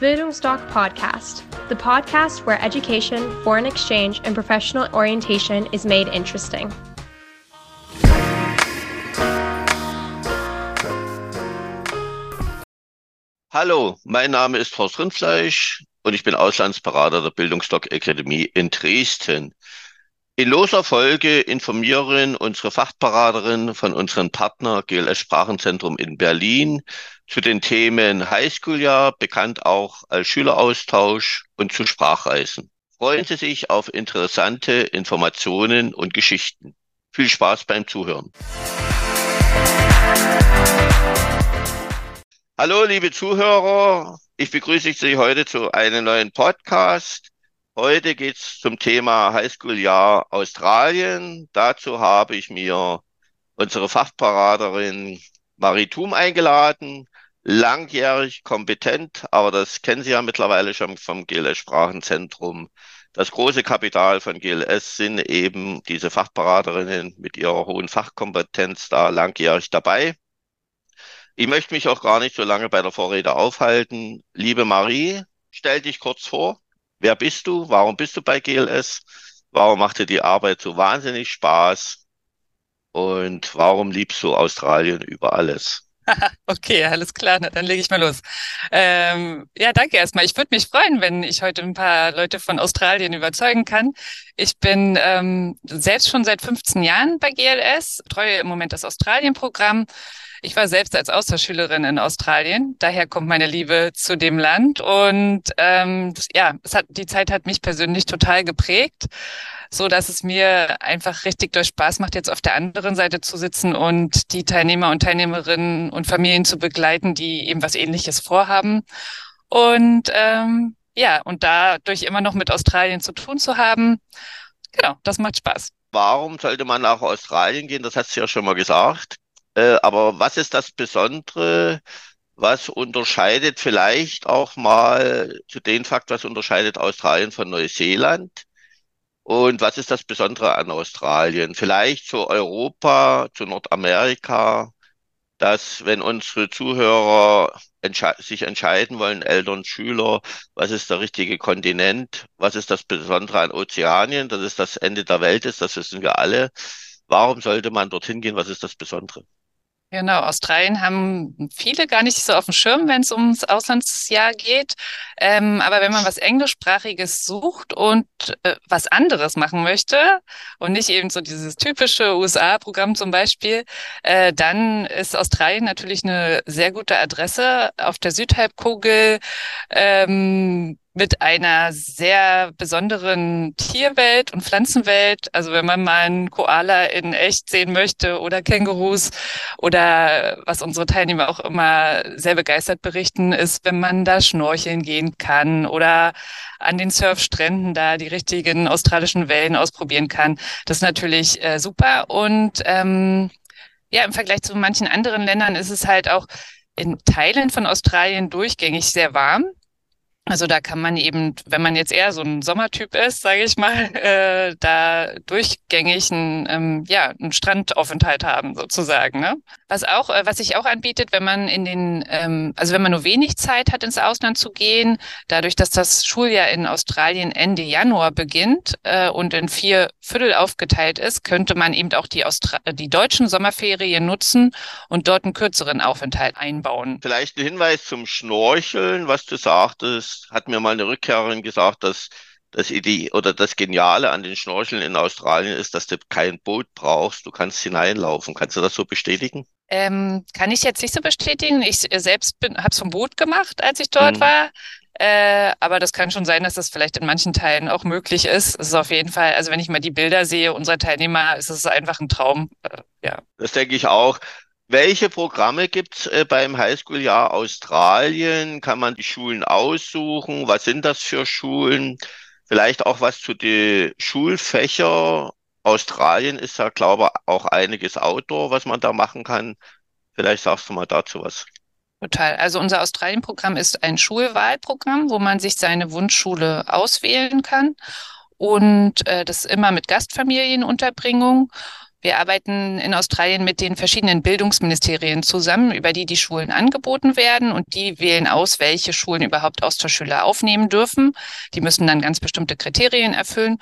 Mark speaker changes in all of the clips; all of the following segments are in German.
Speaker 1: Bildungsdoc Podcast, the podcast where education, foreign exchange, and professional orientation is made interesting.
Speaker 2: Hallo, mein Name ist Horst Rindfleisch und ich bin Auslandsberater der Bildungsdoc Akademie in Dresden. In loser Folge informieren unsere Fachberaterin von unserem Partner GLS Sprachenzentrum in Berlin zu den Themen Highschool-Jahr, bekannt auch als Schüleraustausch und zu Sprachreisen. Freuen Sie sich auf interessante Informationen und Geschichten. Viel Spaß beim Zuhören. Hallo, liebe Zuhörer. Ich begrüße Sie heute zu einem neuen Podcast. Heute geht's zum Thema Highschool-Jahr Australien. Dazu habe ich mir unsere Fachberaterin Marie Thum eingeladen. Langjährig kompetent, aber das kennen Sie ja mittlerweile schon vom GLS Sprachenzentrum. Das große Kapital von GLS sind eben diese Fachberaterinnen mit ihrer hohen Fachkompetenz da langjährig dabei. Ich möchte mich auch gar nicht so lange bei der Vorrede aufhalten. Liebe Marie, stell dich kurz vor. Wer bist du? Warum bist du bei GLS? Warum macht dir die Arbeit so wahnsinnig Spaß? Und warum liebst du Australien über alles?
Speaker 3: Okay, alles klar, Na, dann lege ich mal los. Ähm, ja, danke erstmal. Ich würde mich freuen, wenn ich heute ein paar Leute von Australien überzeugen kann. Ich bin ähm, selbst schon seit 15 Jahren bei GLS, treue im Moment das Australien-Programm. Ich war selbst als Austauschschülerin in Australien, daher kommt meine Liebe zu dem Land. Und ähm, ja, es hat, die Zeit hat mich persönlich total geprägt, so dass es mir einfach richtig durch Spaß macht, jetzt auf der anderen Seite zu sitzen und die Teilnehmer und Teilnehmerinnen und Familien zu begleiten, die eben was ähnliches vorhaben. Und ähm, ja, und dadurch immer noch mit Australien zu tun zu haben, genau, das macht Spaß.
Speaker 2: Warum sollte man nach Australien gehen? Das hat sie ja schon mal gesagt. Äh, aber was ist das Besondere? Was unterscheidet vielleicht auch mal zu dem Fakt, was unterscheidet Australien von Neuseeland? Und was ist das Besondere an Australien? Vielleicht zu Europa, zu Nordamerika, dass wenn unsere Zuhörer entsche sich entscheiden wollen, Eltern, Schüler, was ist der richtige Kontinent? Was ist das Besondere an Ozeanien? Dass es das Ende der Welt ist, das wissen wir alle. Warum sollte man dorthin gehen? Was ist das Besondere?
Speaker 3: Genau, Australien haben viele gar nicht so auf dem Schirm, wenn es ums Auslandsjahr geht. Ähm, aber wenn man was Englischsprachiges sucht und äh, was anderes machen möchte und nicht eben so dieses typische USA-Programm zum Beispiel, äh, dann ist Australien natürlich eine sehr gute Adresse auf der Südhalbkugel. Ähm, mit einer sehr besonderen Tierwelt und Pflanzenwelt. Also wenn man mal einen Koala in echt sehen möchte oder Kängurus oder was unsere Teilnehmer auch immer sehr begeistert berichten, ist, wenn man da schnorcheln gehen kann oder an den Surfstränden da die richtigen australischen Wellen ausprobieren kann. Das ist natürlich äh, super. Und ähm, ja, im Vergleich zu manchen anderen Ländern ist es halt auch in Teilen von Australien durchgängig sehr warm. Also da kann man eben, wenn man jetzt eher so ein Sommertyp ist, sage ich mal, äh, da durchgängig einen, ähm, ja, einen Strandaufenthalt haben sozusagen. Ne? Was auch, äh, was sich auch anbietet, wenn man in den, ähm, also wenn man nur wenig Zeit hat, ins Ausland zu gehen, dadurch, dass das Schuljahr in Australien Ende Januar beginnt äh, und in vier Viertel aufgeteilt ist, könnte man eben auch die, Austra die deutschen Sommerferien nutzen und dort einen kürzeren Aufenthalt einbauen.
Speaker 2: Vielleicht ein Hinweis zum Schnorcheln, was du sagtest hat mir mal eine Rückkehrerin gesagt, dass das Idee oder das Geniale an den Schnorcheln in Australien ist, dass du kein Boot brauchst, du kannst hineinlaufen. Kannst du das so bestätigen?
Speaker 3: Ähm, kann ich jetzt nicht so bestätigen. Ich selbst habe es vom Boot gemacht, als ich dort hm. war. Äh, aber das kann schon sein, dass das vielleicht in manchen Teilen auch möglich ist. Es ist auf jeden Fall, also wenn ich mal die Bilder sehe unserer Teilnehmer, ist es einfach ein Traum. Äh, ja.
Speaker 2: Das denke ich auch. Welche Programme gibt's äh, beim Highschool-Jahr Australien? Kann man die Schulen aussuchen? Was sind das für Schulen? Vielleicht auch was zu den Schulfächer. Australien ist ja, glaube ich, auch einiges Outdoor, was man da machen kann. Vielleicht sagst du mal dazu was.
Speaker 3: Total. Also unser Australien-Programm ist ein Schulwahlprogramm, wo man sich seine Wunschschule auswählen kann. Und äh, das immer mit Gastfamilienunterbringung. Wir arbeiten in Australien mit den verschiedenen Bildungsministerien zusammen, über die die Schulen angeboten werden und die wählen aus, welche Schulen überhaupt Austauschschüler aufnehmen dürfen. Die müssen dann ganz bestimmte Kriterien erfüllen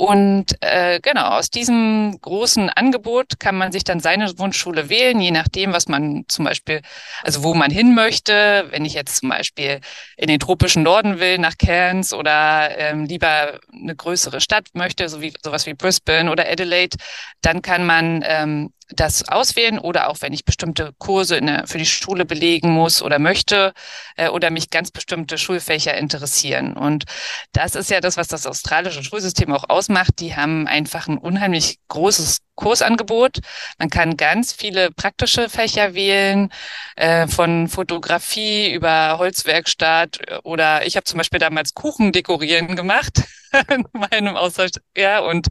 Speaker 3: und äh, genau, aus diesem großen Angebot kann man sich dann seine Wunschschule wählen, je nachdem, was man zum Beispiel, also wo man hin möchte. Wenn ich jetzt zum Beispiel in den tropischen Norden will, nach Cairns oder ähm, lieber eine größere Stadt möchte, so wie sowas wie Brisbane oder Adelaide, dann kann man ähm, das auswählen oder auch wenn ich bestimmte Kurse der, für die Schule belegen muss oder möchte äh, oder mich ganz bestimmte Schulfächer interessieren. Und das ist ja das, was das australische Schulsystem auch ausmacht. Die haben einfach ein unheimlich großes Kursangebot. Man kann ganz viele praktische Fächer wählen, äh, von Fotografie über Holzwerkstatt oder ich habe zum Beispiel damals Kuchen dekorieren gemacht in meinem Austausch, ja, und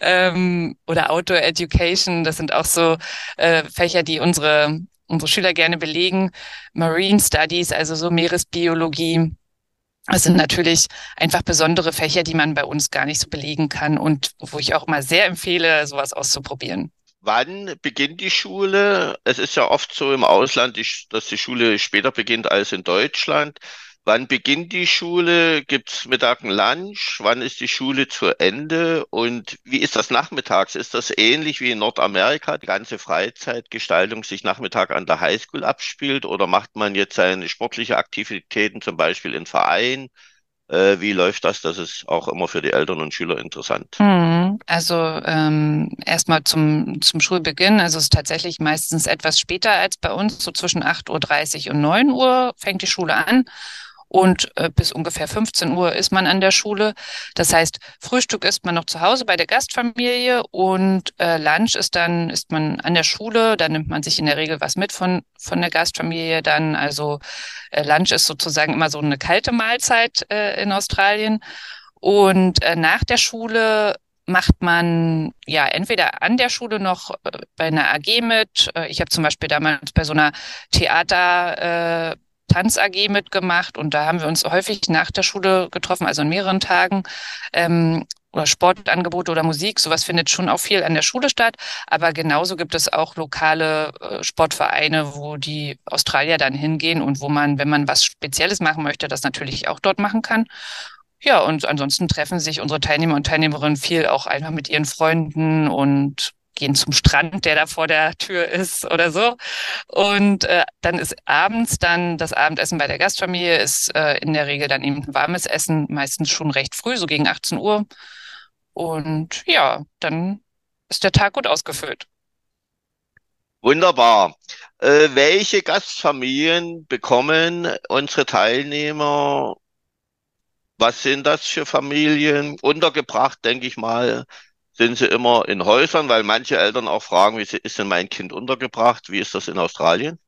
Speaker 3: ähm, oder Outdoor Education, das sind auch so äh, Fächer, die unsere unsere Schüler gerne belegen. Marine Studies, also so Meeresbiologie. Das sind natürlich einfach besondere Fächer, die man bei uns gar nicht so belegen kann und wo ich auch immer sehr empfehle, sowas auszuprobieren.
Speaker 2: Wann beginnt die Schule? Es ist ja oft so im Ausland, dass die Schule später beginnt als in Deutschland. Wann beginnt die Schule? Gibt es Mittag ein Lunch? Wann ist die Schule zu Ende? Und wie ist das nachmittags? Ist das ähnlich wie in Nordamerika, die ganze Freizeitgestaltung sich Nachmittag an der Highschool abspielt? Oder macht man jetzt seine sportliche Aktivitäten zum Beispiel in Verein? Äh, wie läuft das? Das ist auch immer für die Eltern und Schüler interessant.
Speaker 3: Mhm. Also ähm, erstmal zum, zum Schulbeginn. Also es ist tatsächlich meistens etwas später als bei uns. So zwischen 8.30 Uhr und 9 Uhr fängt die Schule an und äh, bis ungefähr 15 Uhr ist man an der Schule. Das heißt, Frühstück ist man noch zu Hause bei der Gastfamilie und äh, Lunch ist dann, ist man an der Schule, da nimmt man sich in der Regel was mit von, von der Gastfamilie dann. Also äh, Lunch ist sozusagen immer so eine kalte Mahlzeit äh, in Australien. Und äh, nach der Schule macht man ja entweder an der Schule noch äh, bei einer AG mit. Äh, ich habe zum Beispiel damals bei so einer Theater äh, Tanz AG mitgemacht und da haben wir uns häufig nach der Schule getroffen, also an mehreren Tagen. Ähm, oder Sportangebote oder Musik, sowas findet schon auch viel an der Schule statt. Aber genauso gibt es auch lokale äh, Sportvereine, wo die Australier dann hingehen und wo man, wenn man was Spezielles machen möchte, das natürlich auch dort machen kann. Ja, und ansonsten treffen sich unsere Teilnehmer und Teilnehmerinnen viel auch einfach mit ihren Freunden und gehen zum Strand, der da vor der Tür ist oder so. Und äh, dann ist abends dann das Abendessen bei der Gastfamilie, ist äh, in der Regel dann eben ein warmes Essen, meistens schon recht früh, so gegen 18 Uhr. Und ja, dann ist der Tag gut ausgefüllt.
Speaker 2: Wunderbar. Äh, welche Gastfamilien bekommen unsere Teilnehmer? Was sind das für Familien? Untergebracht, denke ich mal, sind sie immer in Häusern, weil manche Eltern auch fragen, wie ist denn mein Kind untergebracht? Wie ist das in Australien?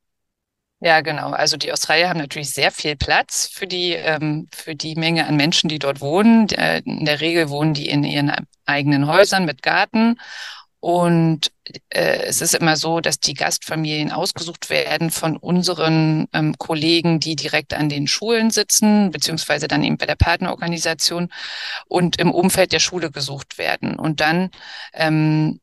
Speaker 3: Ja, genau. Also die Australier haben natürlich sehr viel Platz für die, ähm, für die Menge an Menschen, die dort wohnen. Äh, in der Regel wohnen die in ihren eigenen Häusern mit Garten. Und äh, es ist immer so, dass die Gastfamilien ausgesucht werden von unseren ähm, Kollegen, die direkt an den Schulen sitzen, beziehungsweise dann eben bei der Partnerorganisation und im Umfeld der Schule gesucht werden. Und dann ähm,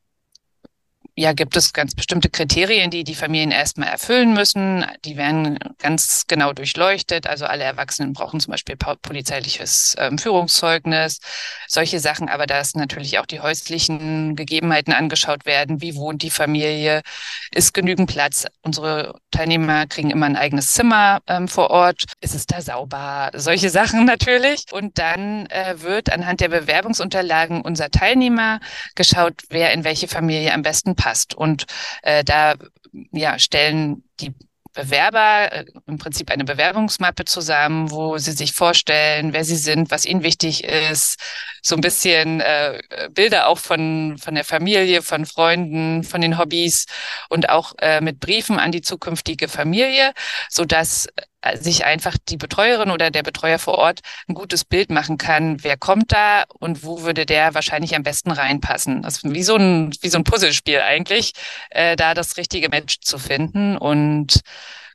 Speaker 3: ja, gibt es ganz bestimmte Kriterien, die die Familien erstmal erfüllen müssen. Die werden ganz genau durchleuchtet. Also alle Erwachsenen brauchen zum Beispiel polizeiliches ähm, Führungszeugnis, solche Sachen. Aber da ist natürlich auch die häuslichen Gegebenheiten angeschaut werden. Wie wohnt die Familie? Ist genügend Platz? Unsere Teilnehmer kriegen immer ein eigenes Zimmer ähm, vor Ort. Ist es da sauber? Solche Sachen natürlich. Und dann äh, wird anhand der Bewerbungsunterlagen unserer Teilnehmer geschaut, wer in welche Familie am besten passt passt. Und äh, da ja, stellen die Bewerber äh, im Prinzip eine Bewerbungsmappe zusammen, wo sie sich vorstellen, wer sie sind, was ihnen wichtig ist, so ein bisschen äh, Bilder auch von von der Familie, von Freunden, von den Hobbys und auch äh, mit Briefen an die zukünftige Familie, so dass äh, sich einfach die Betreuerin oder der Betreuer vor Ort ein gutes Bild machen kann, wer kommt da und wo würde der wahrscheinlich am besten reinpassen. Das wie so ein, wie so ein Puzzlespiel eigentlich, äh, da das richtige Match zu finden. Und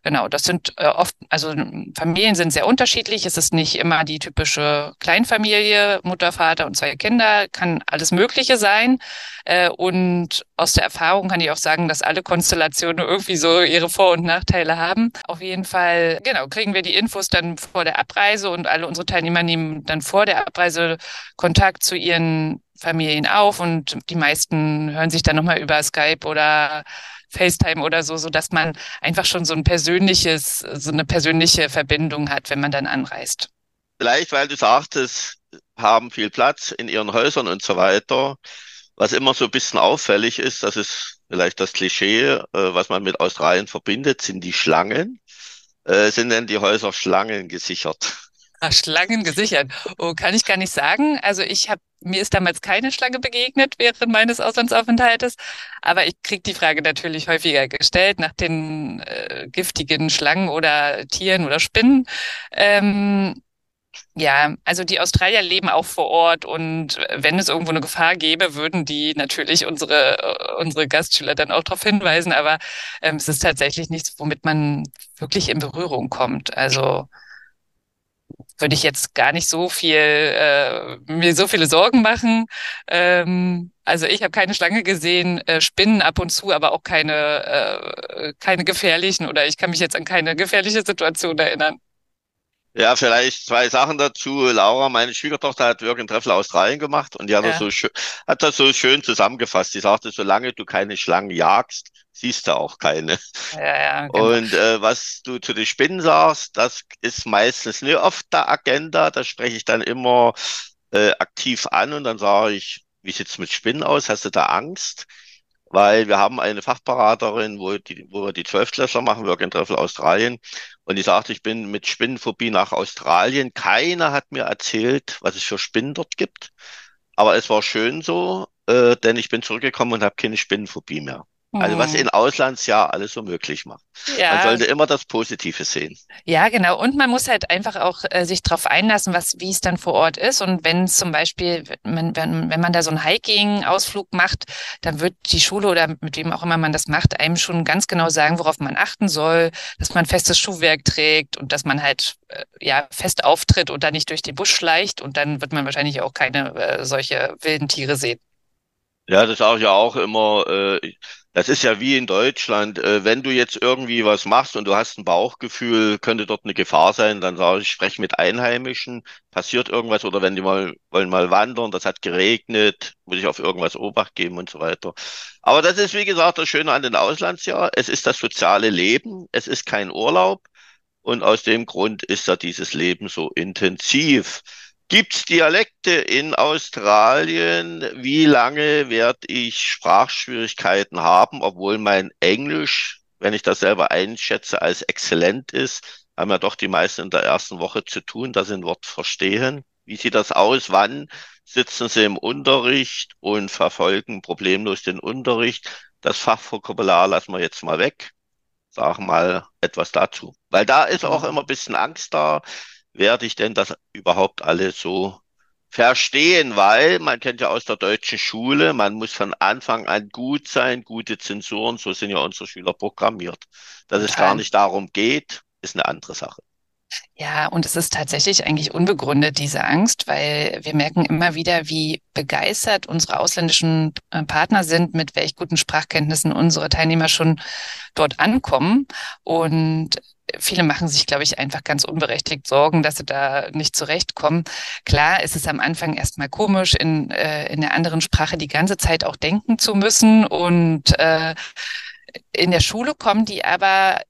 Speaker 3: Genau, das sind äh, oft, also Familien sind sehr unterschiedlich. Es ist nicht immer die typische Kleinfamilie, Mutter, Vater und zwei Kinder, kann alles Mögliche sein. Äh, und aus der Erfahrung kann ich auch sagen, dass alle Konstellationen irgendwie so ihre Vor- und Nachteile haben. Auf jeden Fall, genau, kriegen wir die Infos dann vor der Abreise und alle unsere Teilnehmer nehmen dann vor der Abreise Kontakt zu ihren Familien auf und die meisten hören sich dann nochmal über Skype oder FaceTime oder so, so dass man einfach schon so ein persönliches, so eine persönliche Verbindung hat, wenn man dann anreist.
Speaker 2: Vielleicht, weil du sagtest, haben viel Platz in ihren Häusern und so weiter. Was immer so ein bisschen auffällig ist, das ist vielleicht das Klischee, äh, was man mit Australien verbindet, sind die Schlangen. Äh, sind denn die Häuser Schlangen gesichert?
Speaker 3: Ach, Schlangen gesichert. Oh, kann ich gar nicht sagen. Also ich habe mir ist damals keine Schlange begegnet während meines Auslandsaufenthaltes, aber ich kriege die Frage natürlich häufiger gestellt nach den äh, giftigen Schlangen oder Tieren oder Spinnen. Ähm, ja, also die Australier leben auch vor Ort und wenn es irgendwo eine Gefahr gäbe, würden die natürlich unsere, äh, unsere Gastschüler dann auch darauf hinweisen, aber ähm, es ist tatsächlich nichts, womit man wirklich in Berührung kommt. Also würde ich jetzt gar nicht so viel äh, mir so viele Sorgen machen. Ähm, also ich habe keine Schlange gesehen, äh, Spinnen ab und zu, aber auch keine äh, keine gefährlichen oder ich kann mich jetzt an keine gefährliche Situation erinnern.
Speaker 2: Ja, vielleicht zwei Sachen dazu. Laura, meine Schwiegertochter hat Work and Travel Australien gemacht und die hat, ja. das so schön, hat das so schön zusammengefasst. Die sagte, solange du keine Schlangen jagst, siehst du auch keine.
Speaker 3: Ja, ja, genau.
Speaker 2: Und äh, was du zu den Spinnen sagst, das ist meistens nicht auf der Agenda. Da spreche ich dann immer äh, aktiv an und dann sage ich, wie sieht's mit Spinnen aus? Hast du da Angst? Weil wir haben eine Fachberaterin, wo, die, wo wir die Zwölftklässler machen, Work and Travel Australien. Und die sagte, ich bin mit Spinnenphobie nach Australien. Keiner hat mir erzählt, was es für Spinnen dort gibt. Aber es war schön so, äh, denn ich bin zurückgekommen und habe keine Spinnenphobie mehr. Also was mhm. in Auslandsjahr alles so möglich macht. Ja. Man sollte immer das Positive sehen.
Speaker 3: Ja, genau. Und man muss halt einfach auch äh, sich darauf einlassen, was, wie es dann vor Ort ist. Und wenn zum Beispiel, wenn, wenn, wenn man da so einen Hiking-Ausflug macht, dann wird die Schule oder mit wem auch immer man das macht, einem schon ganz genau sagen, worauf man achten soll, dass man festes Schuhwerk trägt und dass man halt äh, ja fest auftritt und da nicht durch den Busch schleicht. Und dann wird man wahrscheinlich auch keine äh, solche wilden Tiere sehen.
Speaker 2: Ja, das sage ich ja auch immer. Äh, das ist ja wie in Deutschland. Äh, wenn du jetzt irgendwie was machst und du hast ein Bauchgefühl, könnte dort eine Gefahr sein, dann sage ich, sprech mit Einheimischen, passiert irgendwas oder wenn die mal wollen mal wandern, das hat geregnet, muss ich auf irgendwas Obacht geben und so weiter. Aber das ist, wie gesagt, das Schöne an den Auslandsjahr. Es ist das soziale Leben, es ist kein Urlaub und aus dem Grund ist da dieses Leben so intensiv. Gibt's Dialekte in Australien? Wie lange werde ich Sprachschwierigkeiten haben, obwohl mein Englisch, wenn ich das selber einschätze, als exzellent ist, haben ja doch die meisten in der ersten Woche zu tun, dass sie ein Wort verstehen. Wie sieht das aus? Wann sitzen sie im Unterricht und verfolgen problemlos den Unterricht? Das Fachvokabular lassen wir jetzt mal weg. Sag mal etwas dazu. Weil da ist auch immer ein bisschen Angst da werde ich denn das überhaupt alles so verstehen, weil man kennt ja aus der deutschen Schule, man muss von Anfang an gut sein, gute Zensuren, so sind ja unsere Schüler programmiert. Dass es gar nicht darum geht, ist eine andere Sache.
Speaker 3: Ja, und es ist tatsächlich eigentlich unbegründet, diese Angst, weil wir merken immer wieder, wie begeistert unsere ausländischen äh, Partner sind, mit welch guten Sprachkenntnissen unsere Teilnehmer schon dort ankommen. Und viele machen sich, glaube ich, einfach ganz unberechtigt Sorgen, dass sie da nicht zurechtkommen. Klar, ist es am Anfang erstmal komisch, in, äh, in der anderen Sprache die ganze Zeit auch denken zu müssen. Und äh, in der Schule kommen die aber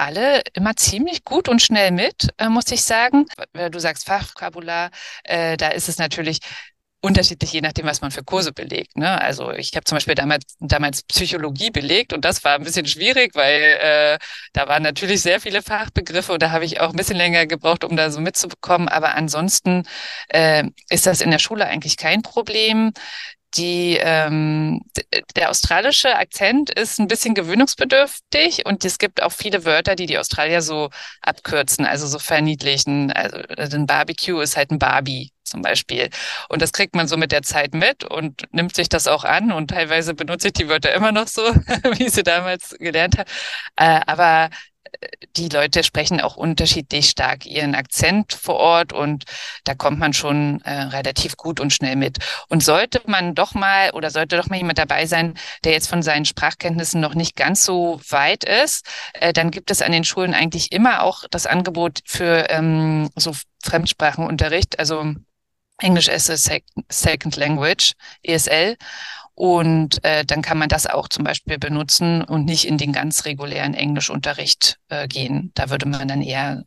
Speaker 3: alle immer ziemlich gut und schnell mit, äh, muss ich sagen. Du sagst Fachvokabular, äh, da ist es natürlich unterschiedlich, je nachdem, was man für Kurse belegt. Ne? Also ich habe zum Beispiel damals, damals Psychologie belegt und das war ein bisschen schwierig, weil äh, da waren natürlich sehr viele Fachbegriffe und da habe ich auch ein bisschen länger gebraucht, um da so mitzubekommen. Aber ansonsten äh, ist das in der Schule eigentlich kein Problem die, ähm, der australische Akzent ist ein bisschen gewöhnungsbedürftig und es gibt auch viele Wörter, die die Australier so abkürzen, also so verniedlichen. Also ein Barbecue ist halt ein Barbie zum Beispiel. Und das kriegt man so mit der Zeit mit und nimmt sich das auch an und teilweise benutze ich die Wörter immer noch so, wie ich sie damals gelernt habe. Äh, aber die Leute sprechen auch unterschiedlich stark ihren Akzent vor Ort und da kommt man schon äh, relativ gut und schnell mit. Und sollte man doch mal oder sollte doch mal jemand dabei sein, der jetzt von seinen Sprachkenntnissen noch nicht ganz so weit ist, äh, dann gibt es an den Schulen eigentlich immer auch das Angebot für ähm, so Fremdsprachenunterricht, also English as a Second Language, ESL. Und äh, dann kann man das auch zum Beispiel benutzen und nicht in den ganz regulären Englischunterricht äh, gehen. Da würde man dann eher,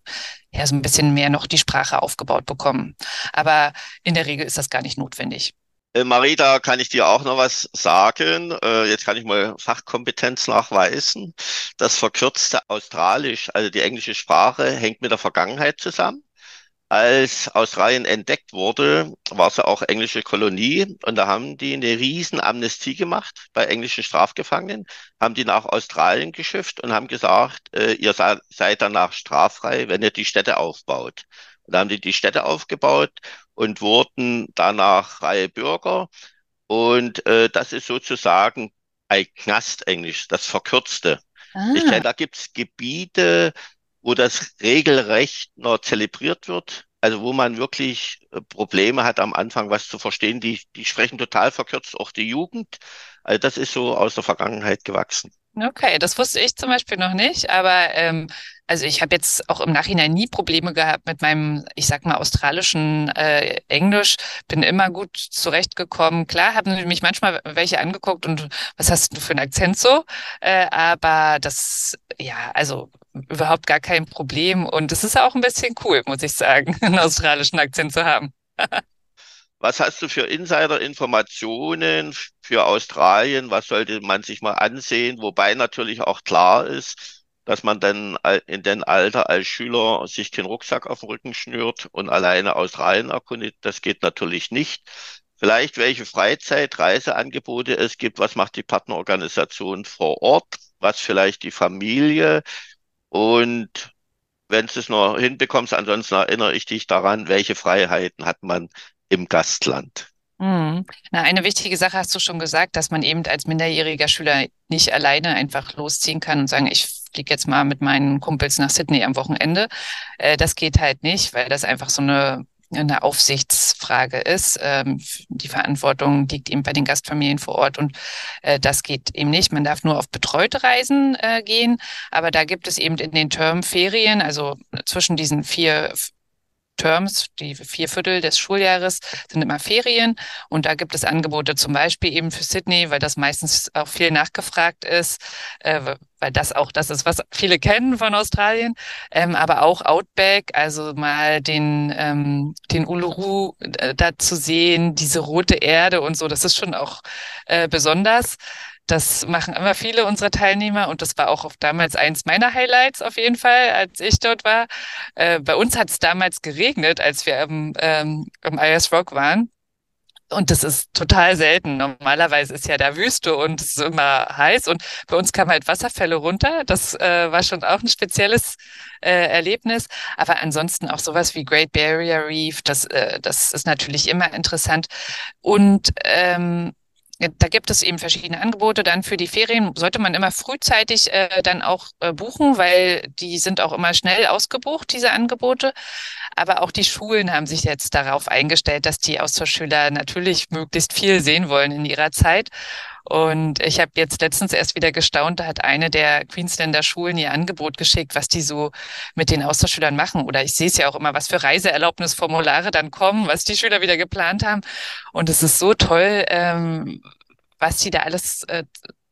Speaker 3: eher so ein bisschen mehr noch die Sprache aufgebaut bekommen. Aber in der Regel ist das gar nicht notwendig.
Speaker 2: Äh, Marie, da kann ich dir auch noch was sagen. Äh, jetzt kann ich mal Fachkompetenz nachweisen. Das verkürzte Australisch, also die englische Sprache, hängt mit der Vergangenheit zusammen als Australien entdeckt wurde, war es ja auch englische Kolonie und da haben die eine riesen Amnestie gemacht bei englischen Strafgefangenen, haben die nach Australien geschifft und haben gesagt, äh, ihr seid, danach straffrei, wenn ihr die Städte aufbaut. Und da haben die die Städte aufgebaut und wurden danach freie Bürger. Und äh, das ist sozusagen ein Knastenglisch, das verkürzte. Ah. Ich kenne, da gibt's Gebiete, wo das regelrecht noch zelebriert wird. Also wo man wirklich äh, Probleme hat am Anfang, was zu verstehen. Die, die sprechen total verkürzt, auch die Jugend. Also das ist so aus der Vergangenheit gewachsen.
Speaker 3: Okay, das wusste ich zum Beispiel noch nicht, aber ähm, also ich habe jetzt auch im Nachhinein nie Probleme gehabt mit meinem, ich sag mal, australischen äh, Englisch. Bin immer gut zurechtgekommen. Klar, haben mich manchmal welche angeguckt und was hast du für einen Akzent so? Äh, aber das, ja, also überhaupt gar kein Problem. Und es ist auch ein bisschen cool, muss ich sagen, einen australischen Akzent zu haben.
Speaker 2: Was hast du für Insider-Informationen für Australien? Was sollte man sich mal ansehen? Wobei natürlich auch klar ist, dass man dann in den Alter als Schüler sich keinen Rucksack auf den Rücken schnürt und alleine Australien erkundet. Das geht natürlich nicht. Vielleicht welche Freizeit, Reiseangebote es gibt. Was macht die Partnerorganisation vor Ort? Was vielleicht die Familie? Und wenn du es noch hinbekommst, ansonsten erinnere ich dich daran, welche Freiheiten hat man im Gastland.
Speaker 3: Mhm. Na, eine wichtige Sache hast du schon gesagt, dass man eben als minderjähriger Schüler nicht alleine einfach losziehen kann und sagen, ich fliege jetzt mal mit meinen Kumpels nach Sydney am Wochenende. Äh, das geht halt nicht, weil das einfach so eine eine Aufsichtsfrage ist. Ähm, die Verantwortung liegt eben bei den Gastfamilien vor Ort und äh, das geht eben nicht. Man darf nur auf betreute Reisen äh, gehen, aber da gibt es eben in den Termferien, also zwischen diesen vier Terms, die vier Viertel des Schuljahres sind immer Ferien und da gibt es Angebote zum Beispiel eben für Sydney, weil das meistens auch viel nachgefragt ist, äh, weil das auch das ist, was viele kennen von Australien, ähm, aber auch Outback, also mal den ähm, den Uluru äh, da zu sehen, diese rote Erde und so, das ist schon auch äh, besonders. Das machen immer viele unserer Teilnehmer und das war auch damals eins meiner Highlights auf jeden Fall, als ich dort war. Äh, bei uns hat es damals geregnet, als wir am, ähm, am IS Rock waren. Und das ist total selten. Normalerweise ist ja da Wüste und es ist immer heiß. Und bei uns kamen halt Wasserfälle runter. Das äh, war schon auch ein spezielles äh, Erlebnis. Aber ansonsten auch sowas wie Great Barrier Reef, das, äh, das ist natürlich immer interessant. Und ähm, da gibt es eben verschiedene Angebote. Dann für die Ferien sollte man immer frühzeitig äh, dann auch äh, buchen, weil die sind auch immer schnell ausgebucht, diese Angebote. Aber auch die Schulen haben sich jetzt darauf eingestellt, dass die Austauschschüler natürlich möglichst viel sehen wollen in ihrer Zeit. Und ich habe jetzt letztens erst wieder gestaunt, da hat eine der Queensländer Schulen ihr Angebot geschickt, was die so mit den Austauschschülern machen. Oder ich sehe es ja auch immer, was für Reiseerlaubnisformulare dann kommen, was die Schüler wieder geplant haben. Und es ist so toll, ähm, was die da alles äh,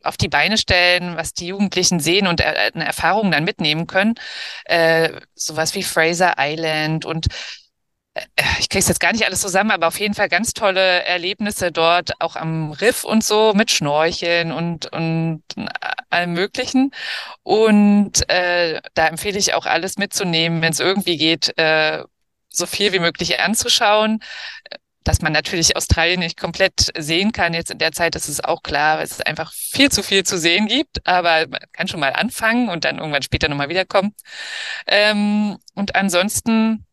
Speaker 3: auf die Beine stellen, was die Jugendlichen sehen und äh, Erfahrungen dann mitnehmen können. Äh, sowas wie Fraser Island und ich kriege es jetzt gar nicht alles zusammen, aber auf jeden Fall ganz tolle Erlebnisse dort, auch am Riff und so, mit Schnorcheln und, und allem Möglichen. Und äh, da empfehle ich auch alles mitzunehmen, wenn es irgendwie geht, äh, so viel wie möglich anzuschauen. Dass man natürlich Australien nicht komplett sehen kann jetzt in der Zeit, das ist auch klar, weil es einfach viel zu viel zu sehen gibt, aber man kann schon mal anfangen und dann irgendwann später nochmal wiederkommen. Ähm, und ansonsten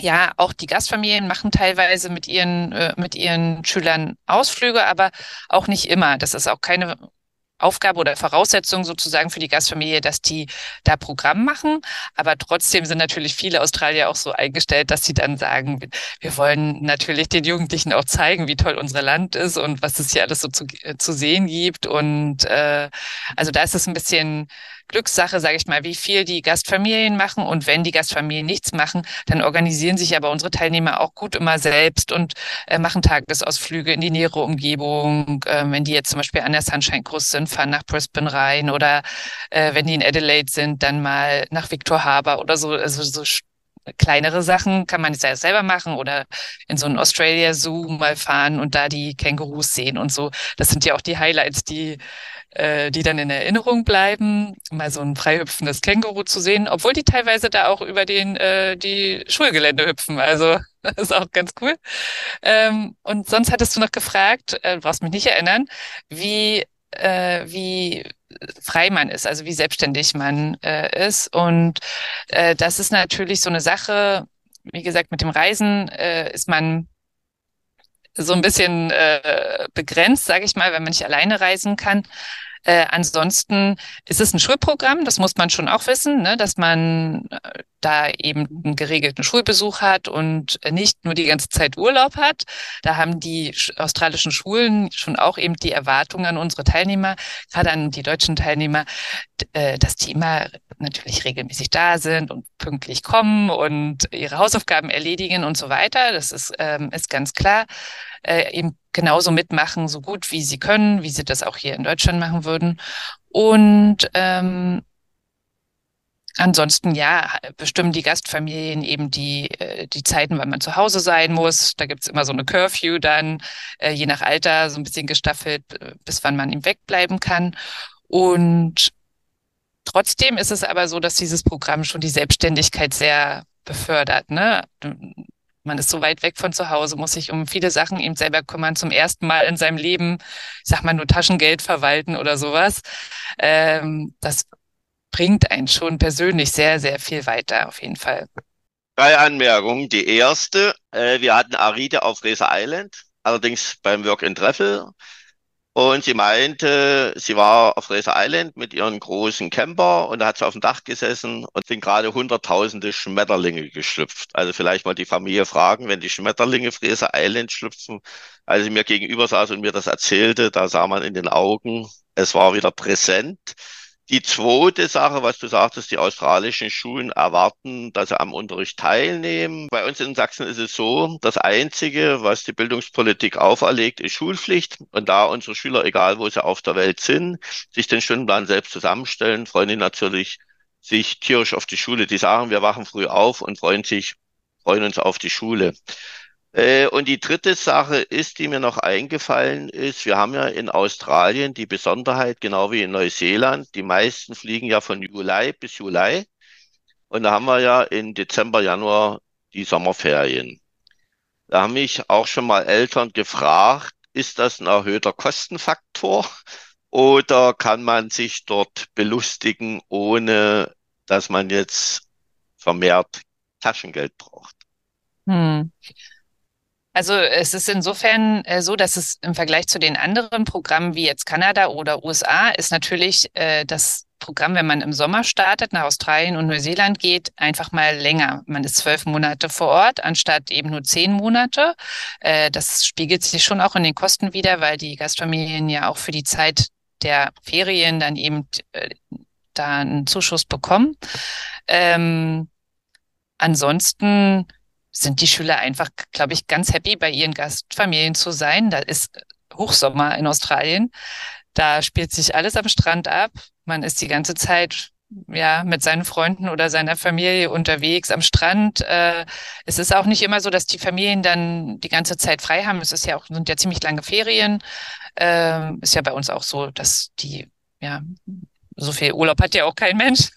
Speaker 3: ja, auch die Gastfamilien machen teilweise mit ihren, äh, mit ihren Schülern Ausflüge, aber auch nicht immer. Das ist auch keine Aufgabe oder Voraussetzung sozusagen für die Gastfamilie, dass die da Programm machen. Aber trotzdem sind natürlich viele Australier auch so eingestellt, dass sie dann sagen, wir wollen natürlich den Jugendlichen auch zeigen, wie toll unser Land ist und was es hier alles so zu, äh, zu sehen gibt. Und äh, also da ist es ein bisschen Glückssache, sage ich mal, wie viel die Gastfamilien machen. Und wenn die Gastfamilien nichts machen, dann organisieren sich aber unsere Teilnehmer auch gut immer selbst und äh, machen Tagesausflüge in die nähere Umgebung. Äh, wenn die jetzt zum Beispiel an der Sunshine Cruise sind, fahren nach Brisbane rein oder äh, wenn die in Adelaide sind, dann mal nach Victor Harbor oder so. Also so kleinere Sachen kann man ja selber machen oder in so einen Australia Zoo mal fahren und da die Kängurus sehen und so. Das sind ja auch die Highlights, die äh, die dann in Erinnerung bleiben, mal so ein freihüpfendes Känguru zu sehen, obwohl die teilweise da auch über den äh, die Schulgelände hüpfen. Also das ist auch ganz cool. Ähm, und sonst hattest du noch gefragt, äh, brauchst mich nicht erinnern, wie äh, wie frei man ist, also wie selbstständig man äh, ist. Und äh, das ist natürlich so eine Sache. Wie gesagt, mit dem Reisen äh, ist man so ein bisschen äh, begrenzt, sage ich mal, wenn man nicht alleine reisen kann. Äh, ansonsten ist es ein Schulprogramm, das muss man schon auch wissen, ne, dass man äh, da eben einen geregelten Schulbesuch hat und nicht nur die ganze Zeit Urlaub hat. Da haben die australischen Schulen schon auch eben die Erwartungen an unsere Teilnehmer, gerade an die deutschen Teilnehmer, äh, dass die immer natürlich regelmäßig da sind und pünktlich kommen und ihre Hausaufgaben erledigen und so weiter. Das ist, ähm, ist ganz klar. Äh, eben genauso mitmachen, so gut wie sie können, wie sie das auch hier in Deutschland machen würden. Und ähm, Ansonsten ja, bestimmen die Gastfamilien eben die, äh, die Zeiten, wann man zu Hause sein muss. Da gibt's immer so eine Curfew dann, äh, je nach Alter, so ein bisschen gestaffelt, äh, bis wann man ihm wegbleiben kann. Und trotzdem ist es aber so, dass dieses Programm schon die Selbstständigkeit sehr befördert. Ne? Man ist so weit weg von zu Hause, muss sich um viele Sachen eben selber kümmern, zum ersten Mal in seinem Leben, ich sag mal, nur Taschengeld verwalten oder sowas. Ähm, das bringt einen schon persönlich sehr, sehr viel weiter, auf jeden Fall.
Speaker 2: Drei Anmerkungen. Die erste, äh, wir hatten Aride auf Fraser Island, allerdings beim Work in Treffel. Und sie meinte, sie war auf Fraser Island mit ihren großen Camper und da hat sie auf dem Dach gesessen und sind gerade hunderttausende Schmetterlinge geschlüpft. Also vielleicht mal die Familie fragen, wenn die Schmetterlinge Fraser Island schlüpfen. Als sie mir gegenüber saß und mir das erzählte, da sah man in den Augen, es war wieder präsent. Die zweite Sache, was du sagtest, die australischen Schulen erwarten, dass sie am Unterricht teilnehmen. Bei uns in Sachsen ist es so, das Einzige, was die Bildungspolitik auferlegt, ist Schulpflicht. Und da unsere Schüler, egal wo sie auf der Welt sind, sich den Stundenplan selbst zusammenstellen, freuen die natürlich sich tierisch auf die Schule. Die sagen, wir wachen früh auf und freuen sich, freuen uns auf die Schule. Äh, und die dritte Sache ist, die mir noch eingefallen ist, wir haben ja in Australien die Besonderheit, genau wie in Neuseeland, die meisten fliegen ja von Juli bis Juli. Und da haben wir ja in Dezember, Januar die Sommerferien. Da haben mich auch schon mal Eltern gefragt, ist das ein erhöhter Kostenfaktor oder kann man sich dort belustigen, ohne dass man jetzt vermehrt Taschengeld braucht?
Speaker 3: Hm. Also es ist insofern äh, so, dass es im Vergleich zu den anderen Programmen wie jetzt Kanada oder USA ist natürlich äh, das Programm, wenn man im Sommer startet, nach Australien und Neuseeland geht, einfach mal länger. Man ist zwölf Monate vor Ort, anstatt eben nur zehn Monate. Äh, das spiegelt sich schon auch in den Kosten wieder, weil die Gastfamilien ja auch für die Zeit der Ferien dann eben äh, da einen Zuschuss bekommen. Ähm, ansonsten sind die Schüler einfach, glaube ich, ganz happy, bei ihren Gastfamilien zu sein. Da ist Hochsommer in Australien. Da spielt sich alles am Strand ab. Man ist die ganze Zeit ja mit seinen Freunden oder seiner Familie unterwegs am Strand. Äh, es ist auch nicht immer so, dass die Familien dann die ganze Zeit frei haben. Es ist ja auch sind ja ziemlich lange Ferien. Äh, ist ja bei uns auch so, dass die ja so viel Urlaub hat ja auch kein Mensch.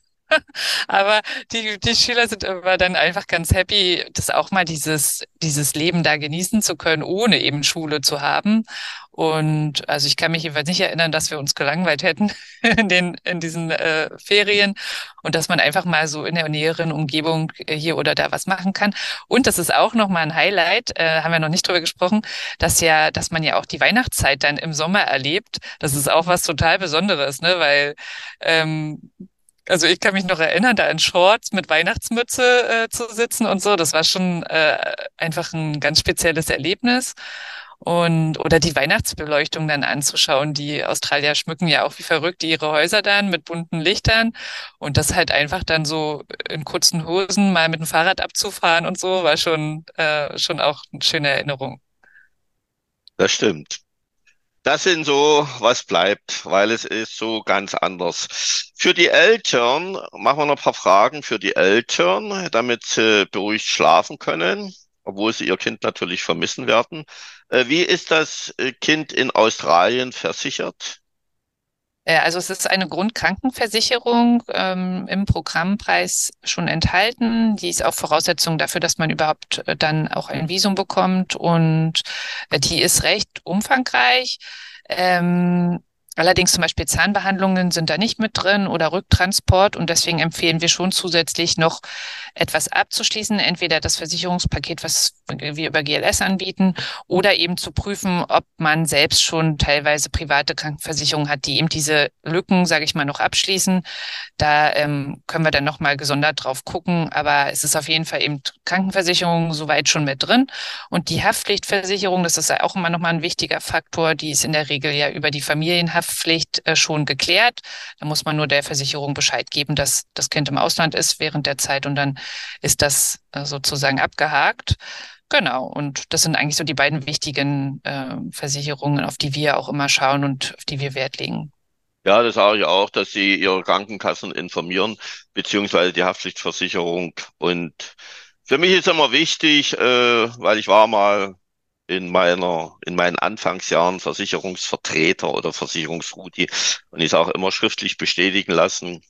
Speaker 3: Aber die, die Schüler sind immer dann einfach ganz happy, das auch mal dieses, dieses Leben da genießen zu können, ohne eben Schule zu haben. Und also ich kann mich jedenfalls nicht erinnern, dass wir uns gelangweilt hätten in den in diesen äh, Ferien und dass man einfach mal so in der näheren Umgebung hier oder da was machen kann. Und das ist auch noch mal ein Highlight, äh, haben wir noch nicht drüber gesprochen, dass ja, dass man ja auch die Weihnachtszeit dann im Sommer erlebt. Das ist auch was total Besonderes, ne? Weil ähm, also ich kann mich noch erinnern, da in Shorts mit Weihnachtsmütze äh, zu sitzen und so. Das war schon äh, einfach ein ganz spezielles Erlebnis. Und oder die Weihnachtsbeleuchtung dann anzuschauen. Die Australier schmücken ja auch wie verrückt ihre Häuser dann mit bunten Lichtern. Und das halt einfach dann so in kurzen Hosen mal mit dem Fahrrad abzufahren und so, war schon, äh, schon auch eine schöne Erinnerung.
Speaker 2: Das stimmt. Das sind so, was bleibt, weil es ist so ganz anders. Für die Eltern machen wir noch ein paar Fragen für die Eltern, damit sie beruhigt schlafen können, obwohl sie ihr Kind natürlich vermissen werden. Äh, wie ist das äh, Kind in Australien versichert?
Speaker 3: Äh, also es ist eine Grundkrankenversicherung ähm, im Programmpreis schon enthalten. Die ist auch Voraussetzung dafür, dass man überhaupt äh, dann auch ein Visum bekommt. Und äh, die ist recht umfangreich. Ähm, Allerdings zum Beispiel Zahnbehandlungen sind da nicht mit drin oder Rücktransport und deswegen empfehlen wir schon zusätzlich noch etwas abzuschließen, entweder das Versicherungspaket, was wir über GLS anbieten, oder eben zu prüfen, ob man selbst schon teilweise private Krankenversicherungen hat, die eben diese Lücken, sage ich mal, noch abschließen. Da ähm, können wir dann nochmal gesondert drauf gucken, aber es ist auf jeden Fall eben Krankenversicherung soweit schon mit drin und die Haftpflichtversicherung, das ist auch immer nochmal ein wichtiger Faktor, die ist in der Regel ja über die Familienhaft Haftpflicht äh, schon geklärt. Da muss man nur der Versicherung Bescheid geben, dass das Kind im Ausland ist während der Zeit und dann ist das äh, sozusagen abgehakt. Genau, und das sind eigentlich so die beiden wichtigen äh, Versicherungen, auf die wir auch immer schauen und auf die wir Wert legen.
Speaker 2: Ja, das sage ich auch, dass Sie Ihre Krankenkassen informieren, beziehungsweise die Haftpflichtversicherung. Und für mich ist immer wichtig, äh, weil ich war mal in meiner, in meinen Anfangsjahren Versicherungsvertreter oder Versicherungsrudi und ich auch immer schriftlich bestätigen lassen.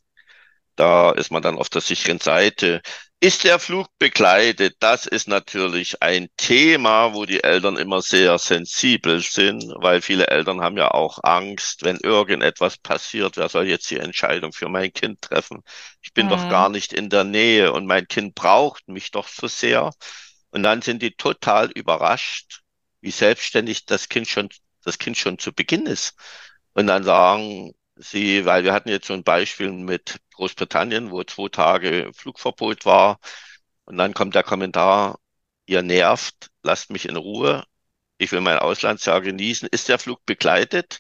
Speaker 2: Da ist man dann auf der sicheren Seite. Ist der Flug begleitet? Das ist natürlich ein Thema, wo die Eltern immer sehr sensibel sind, weil viele Eltern haben ja auch Angst, wenn irgendetwas passiert, wer soll jetzt die Entscheidung für mein Kind treffen? Ich bin mhm. doch gar nicht in der Nähe und mein Kind braucht mich doch so sehr. Und dann sind die total überrascht, wie selbstständig das Kind schon, das Kind schon zu Beginn ist. Und dann sagen sie, weil wir hatten jetzt so ein Beispiel mit Großbritannien, wo zwei Tage Flugverbot war. Und dann kommt der Kommentar, ihr nervt, lasst mich in Ruhe. Ich will mein Auslandsjahr genießen. Ist der Flug begleitet?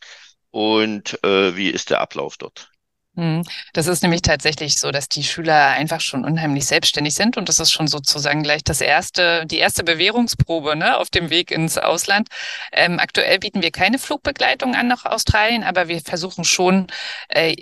Speaker 2: Und äh, wie ist der Ablauf dort?
Speaker 3: Hm. Das ist nämlich tatsächlich so, dass die Schüler einfach schon unheimlich selbstständig sind und das ist schon sozusagen gleich das erste, die erste Bewährungsprobe ne, auf dem Weg ins Ausland. Ähm, aktuell bieten wir keine Flugbegleitung an nach Australien, aber wir versuchen schon äh,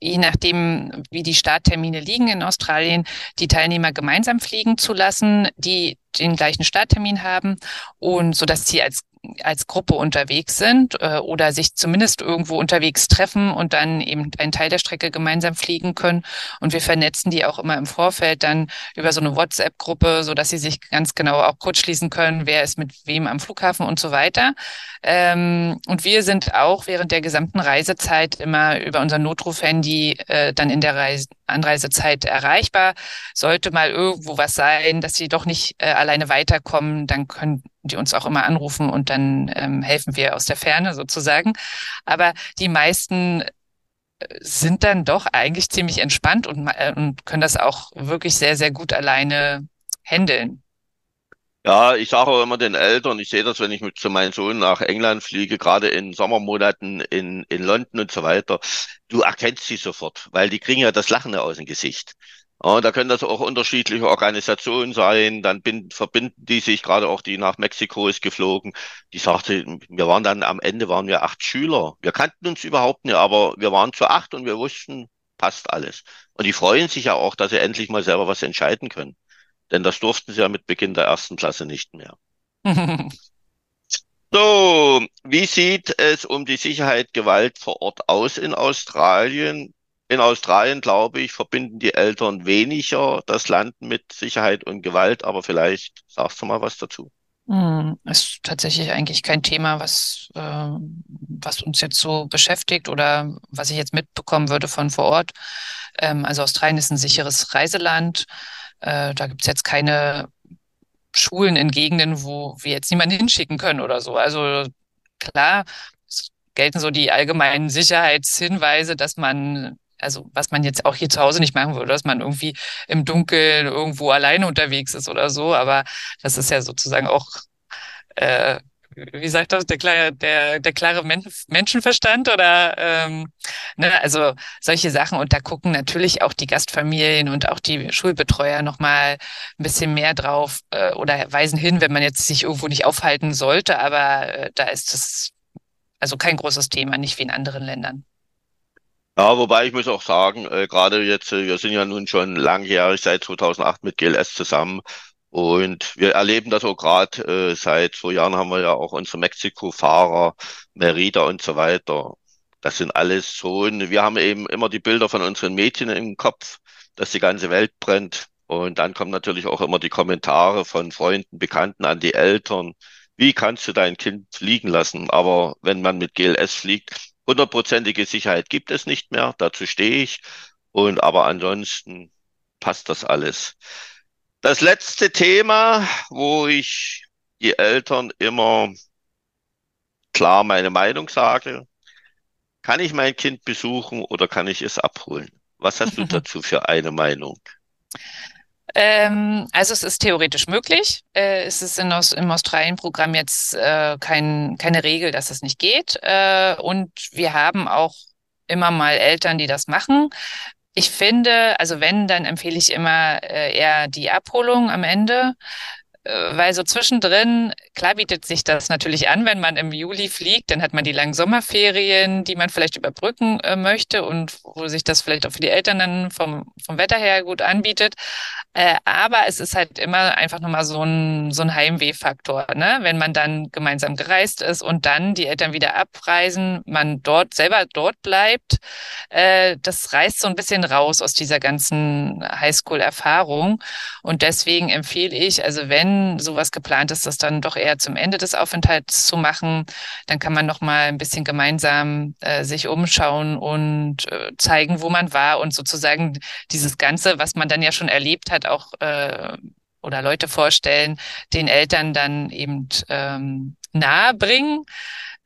Speaker 3: je nachdem, wie die Starttermine liegen in Australien, die Teilnehmer gemeinsam fliegen zu lassen, die den gleichen Starttermin haben und so dass sie als als Gruppe unterwegs sind äh, oder sich zumindest irgendwo unterwegs treffen und dann eben einen Teil der Strecke gemeinsam fliegen können. Und wir vernetzen die auch immer im Vorfeld dann über so eine WhatsApp-Gruppe, so sie sich ganz genau auch kurz schließen können, wer ist mit wem am Flughafen und so weiter. Ähm, und wir sind auch während der gesamten Reisezeit immer über unser Notruf-Handy äh, dann in der Reise Anreisezeit erreichbar. Sollte mal irgendwo was sein, dass sie doch nicht äh, alleine weiterkommen, dann können die uns auch immer anrufen und dann ähm, helfen wir aus der Ferne sozusagen. Aber die meisten äh, sind dann doch eigentlich ziemlich entspannt und, äh, und können das auch wirklich sehr, sehr gut alleine handeln.
Speaker 2: Ja, ich sage auch immer den Eltern, ich sehe das, wenn ich mit zu meinem Sohn nach England fliege, gerade in Sommermonaten in, in London und so weiter, du erkennst sie sofort, weil die kriegen ja das Lachen aus dem Gesicht. Ja, da können das auch unterschiedliche Organisationen sein, dann binden, verbinden die sich, gerade auch die nach Mexiko ist geflogen, die sagte, wir waren dann am Ende waren wir acht Schüler. Wir kannten uns überhaupt nicht, aber wir waren zu acht und wir wussten, passt alles. Und die freuen sich ja auch, dass sie endlich mal selber was entscheiden können. Denn das durften sie ja mit Beginn der ersten Klasse nicht mehr. so, wie sieht es um die Sicherheit Gewalt vor Ort aus in Australien? In Australien, glaube ich, verbinden die Eltern weniger das Land mit Sicherheit und Gewalt, aber vielleicht sagst du mal was dazu.
Speaker 3: Hm, ist tatsächlich eigentlich kein Thema, was, äh, was uns jetzt so beschäftigt oder was ich jetzt mitbekommen würde von vor Ort. Ähm, also Australien ist ein sicheres Reiseland. Äh, da gibt's jetzt keine Schulen in Gegenden, wo wir jetzt niemanden hinschicken können oder so. Also klar, es gelten so die allgemeinen Sicherheitshinweise, dass man, also was man jetzt auch hier zu Hause nicht machen würde, dass man irgendwie im Dunkeln irgendwo alleine unterwegs ist oder so. Aber das ist ja sozusagen auch äh, wie sagt das, der klare, der, der klare Men Menschenverstand oder ähm, ne, also solche Sachen. Und da gucken natürlich auch die Gastfamilien und auch die Schulbetreuer nochmal ein bisschen mehr drauf äh, oder weisen hin, wenn man jetzt sich irgendwo nicht aufhalten sollte. Aber äh, da ist das also kein großes Thema, nicht wie in anderen Ländern.
Speaker 2: Ja, wobei ich muss auch sagen, äh, gerade jetzt, äh, wir sind ja nun schon langjährig seit 2008 mit GLS zusammen und wir erleben das auch gerade, äh, seit zwei Jahren haben wir ja auch unsere Mexiko-Fahrer, Merida und so weiter. Das sind alles so, wir haben eben immer die Bilder von unseren Mädchen im Kopf, dass die ganze Welt brennt. Und dann kommen natürlich auch immer die Kommentare von Freunden, Bekannten an die Eltern. Wie kannst du dein Kind fliegen lassen? Aber wenn man mit GLS fliegt, hundertprozentige Sicherheit gibt es nicht mehr. Dazu stehe ich. Und aber ansonsten passt das alles. Das letzte Thema, wo ich die Eltern immer klar meine Meinung sage, kann ich mein Kind besuchen oder kann ich es abholen? Was hast du dazu für eine Meinung?
Speaker 3: Ähm, also es ist theoretisch möglich. Äh, es ist in, im Australien-Programm jetzt äh, kein, keine Regel, dass es nicht geht. Äh, und wir haben auch immer mal Eltern, die das machen. Ich finde, also wenn, dann empfehle ich immer äh, eher die Abholung am Ende, äh, weil so zwischendrin, klar bietet sich das natürlich an, wenn man im Juli fliegt, dann hat man die langen Sommerferien, die man vielleicht überbrücken äh, möchte und wo sich das vielleicht auch für die Eltern dann vom, vom Wetter her gut anbietet. Äh, aber es ist halt immer einfach nochmal so ein, so ein Heimwehfaktor, ne? Wenn man dann gemeinsam gereist ist und dann die Eltern wieder abreisen, man dort selber dort bleibt, äh, das reißt so ein bisschen raus aus dieser ganzen Highschool-Erfahrung. Und deswegen empfehle ich, also wenn sowas geplant ist, das dann doch eher zum Ende des Aufenthalts zu machen, dann kann man nochmal ein bisschen gemeinsam äh, sich umschauen und äh, zeigen, wo man war und sozusagen dieses Ganze, was man dann ja schon erlebt hat, auch äh, oder Leute vorstellen, den Eltern dann eben ähm, nahe bringen.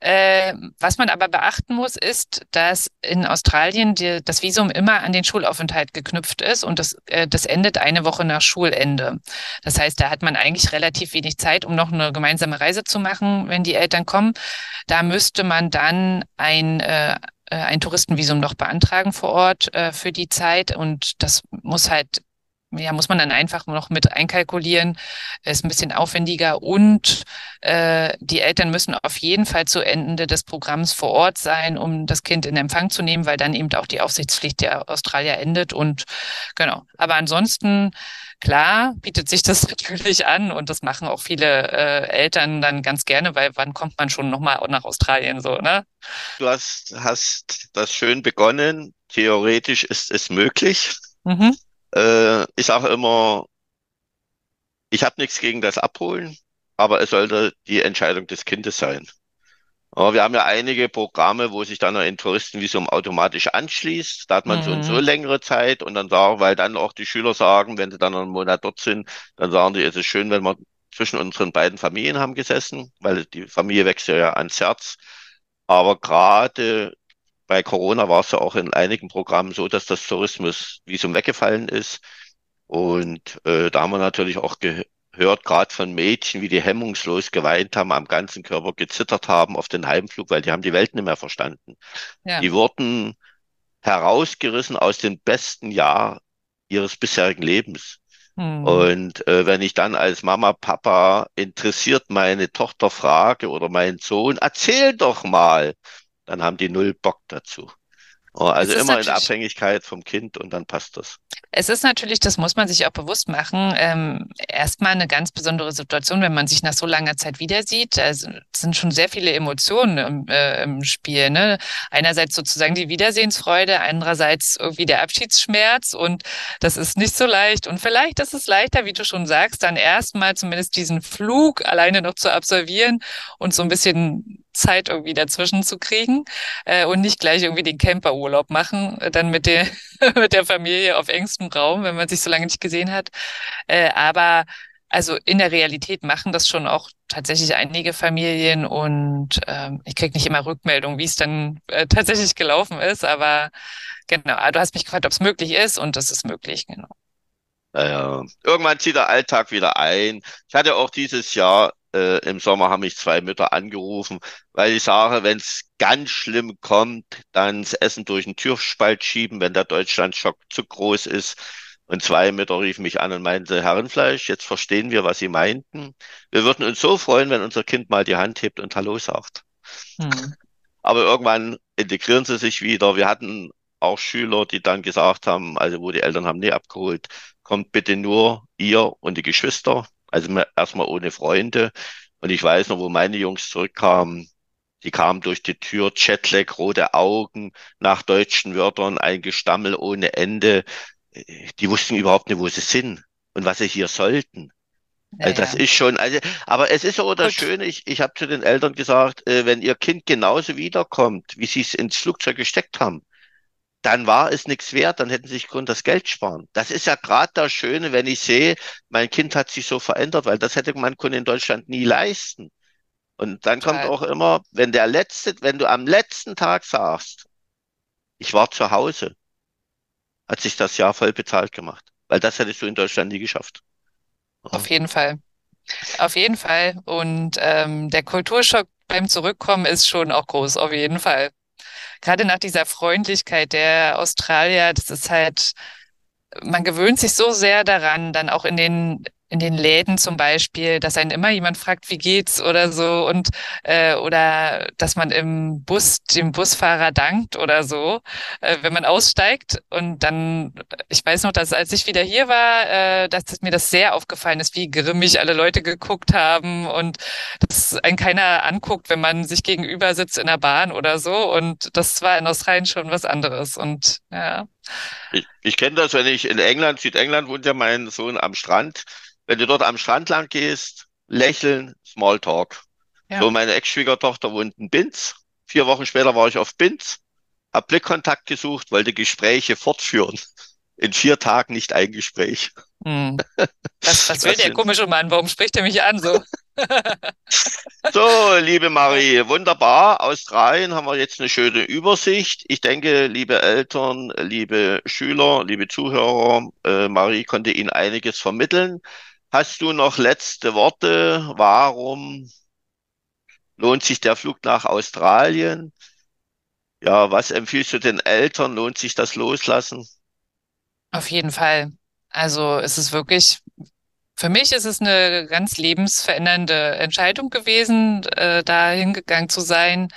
Speaker 3: Äh, was man aber beachten muss, ist, dass in Australien die, das Visum immer an den Schulaufenthalt geknüpft ist und das, äh, das endet eine Woche nach Schulende. Das heißt, da hat man eigentlich relativ wenig Zeit, um noch eine gemeinsame Reise zu machen, wenn die Eltern kommen. Da müsste man dann ein äh, äh ein Touristenvisum noch beantragen vor Ort äh, für die Zeit und das muss halt ja, muss man dann einfach noch mit einkalkulieren, ist ein bisschen aufwendiger und äh, die Eltern müssen auf jeden Fall zu Ende des Programms vor Ort sein, um das Kind in Empfang zu nehmen, weil dann eben auch die Aufsichtspflicht der Australier endet und genau. Aber ansonsten klar bietet sich das natürlich an und das machen auch viele äh, Eltern dann ganz gerne, weil wann kommt man schon nochmal nach Australien so, ne?
Speaker 2: Du hast, hast das schön begonnen. Theoretisch ist es möglich. Mhm. Äh, ich sage immer, ich habe nichts gegen das Abholen, aber es sollte die Entscheidung des Kindes sein. Aber wir haben ja einige Programme, wo sich dann ein Touristenvisum automatisch anschließt. Da hat man mhm. so und so mhm. längere Zeit und dann sagen, weil dann auch die Schüler sagen, wenn sie dann einen Monat dort sind, dann sagen die, es ist schön, wenn wir zwischen unseren beiden Familien haben gesessen, weil die Familie wächst ja ans Herz. Aber gerade bei Corona war es ja auch in einigen Programmen so, dass das Tourismusvisum weggefallen ist. Und äh, da haben wir natürlich auch gehört, gerade von Mädchen, wie die hemmungslos geweint haben, am ganzen Körper gezittert haben auf den Heimflug, weil die haben die Welt nicht mehr verstanden. Ja. Die wurden herausgerissen aus dem besten Jahr ihres bisherigen Lebens. Hm. Und äh, wenn ich dann als Mama, Papa interessiert meine Tochter frage oder meinen Sohn, erzähl doch mal, dann haben die null Bock dazu. Oh, also immer in Abhängigkeit vom Kind und dann passt das.
Speaker 3: Es ist natürlich, das muss man sich auch bewusst machen, ähm, erstmal eine ganz besondere Situation, wenn man sich nach so langer Zeit wieder sieht. Also es sind schon sehr viele Emotionen im, äh, im Spiel. Ne? Einerseits sozusagen die Wiedersehensfreude, andererseits irgendwie der Abschiedsschmerz und das ist nicht so leicht. Und vielleicht ist es leichter, wie du schon sagst, dann erstmal zumindest diesen Flug alleine noch zu absolvieren und so ein bisschen Zeit irgendwie dazwischen zu kriegen äh, und nicht gleich irgendwie den Camperurlaub machen, äh, dann mit der, mit der Familie auf engstem Raum, wenn man sich so lange nicht gesehen hat. Äh, aber also in der Realität machen das schon auch tatsächlich einige Familien und ähm, ich krieg nicht immer Rückmeldung, wie es dann äh, tatsächlich gelaufen ist, aber genau, du hast mich gefragt, ob es möglich ist und das ist möglich, genau.
Speaker 2: Naja, irgendwann zieht der Alltag wieder ein. Ich hatte auch dieses Jahr äh, im Sommer haben mich zwei Mütter angerufen, weil ich sage, wenn es ganz schlimm kommt, dann das Essen durch den Türspalt schieben, wenn der Deutschlandschock zu groß ist. Und zwei Mütter riefen mich an und meinten, Herrenfleisch, jetzt verstehen wir, was Sie meinten. Wir würden uns so freuen, wenn unser Kind mal die Hand hebt und Hallo sagt. Hm. Aber irgendwann integrieren sie sich wieder. Wir hatten auch Schüler, die dann gesagt haben, also wo die Eltern haben nie abgeholt, kommt bitte nur ihr und die Geschwister. Also erstmal ohne Freunde. Und ich weiß noch, wo meine Jungs zurückkamen, die kamen durch die Tür, Jetlag, rote Augen, nach deutschen Wörtern, ein Gestammel ohne Ende. Die wussten überhaupt nicht, wo sie sind und was sie hier sollten. Ja, also das ja. ist schon, also, aber es ist so das Schöne, ich, ich habe zu den Eltern gesagt, äh, wenn ihr Kind genauso wiederkommt, wie sie es ins Flugzeug gesteckt haben, dann war es nichts wert, dann hätten sie sich Grund das Geld sparen. Das ist ja gerade das Schöne, wenn ich sehe, mein Kind hat sich so verändert, weil das hätte man in Deutschland nie leisten. Und dann Total. kommt auch immer, wenn der letzte, wenn du am letzten Tag sagst, ich war zu Hause, hat sich das Jahr voll bezahlt gemacht. Weil das hättest du in Deutschland nie geschafft.
Speaker 3: Auf jeden Fall. Auf jeden Fall. Und ähm, der Kulturschock beim Zurückkommen ist schon auch groß, auf jeden Fall gerade nach dieser Freundlichkeit der Australier, das ist halt, man gewöhnt sich so sehr daran, dann auch in den in den Läden zum Beispiel, dass einen immer jemand fragt, wie geht's oder so und äh, oder dass man im Bus dem Busfahrer dankt oder so, äh, wenn man aussteigt. Und dann, ich weiß noch, dass als ich wieder hier war, äh, dass mir das sehr aufgefallen ist, wie grimmig alle Leute geguckt haben und dass einen keiner anguckt, wenn man sich gegenüber sitzt in der Bahn oder so. Und das war in Australien schon was anderes. Und ja.
Speaker 2: Ich, ich kenne das, wenn ich in England, Südengland wohnt ja mein Sohn am Strand wenn du dort am Strand lang gehst, lächeln, Smalltalk. Ja. So, meine Ex-Schwiegertochter wohnt in Binz. Vier Wochen später war ich auf Binz, hab Blickkontakt gesucht, wollte Gespräche fortführen. In vier Tagen nicht ein Gespräch.
Speaker 3: Hm. Was, was will der komische Mann? Warum spricht er mich an so?
Speaker 2: so, liebe Marie, wunderbar. Australien haben wir jetzt eine schöne Übersicht. Ich denke, liebe Eltern, liebe Schüler, liebe Zuhörer, äh, Marie konnte Ihnen einiges vermitteln. Hast du noch letzte Worte? Warum lohnt sich der Flug nach Australien? Ja, was empfiehlst du den Eltern? Lohnt sich das Loslassen?
Speaker 3: Auf jeden Fall. Also es ist wirklich, für mich ist es eine ganz lebensverändernde Entscheidung gewesen, äh, da hingegangen zu sein.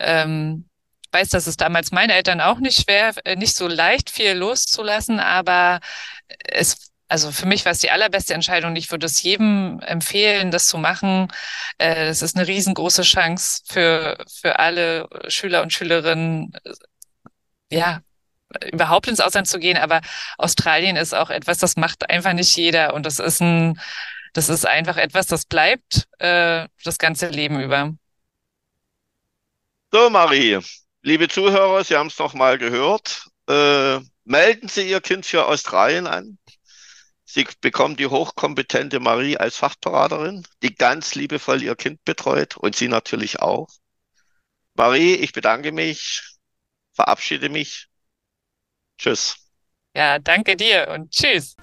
Speaker 3: Ähm, weiß, dass es damals meinen Eltern auch nicht schwer, äh, nicht so leicht viel loszulassen, aber es also für mich war es die allerbeste Entscheidung. Ich würde es jedem empfehlen, das zu machen. Äh, es ist eine riesengroße Chance für, für alle Schüler und Schülerinnen, ja, überhaupt ins Ausland zu gehen. Aber Australien ist auch etwas, das macht einfach nicht jeder. Und das ist ein, das ist einfach etwas, das bleibt äh, das ganze Leben über.
Speaker 2: So, Marie, liebe Zuhörer, Sie haben es noch mal gehört. Äh, melden Sie Ihr Kind für Australien an. Sie bekommen die hochkompetente Marie als Fachberaterin, die ganz liebevoll ihr Kind betreut und Sie natürlich auch. Marie, ich bedanke mich, verabschiede mich. Tschüss.
Speaker 3: Ja, danke dir und tschüss.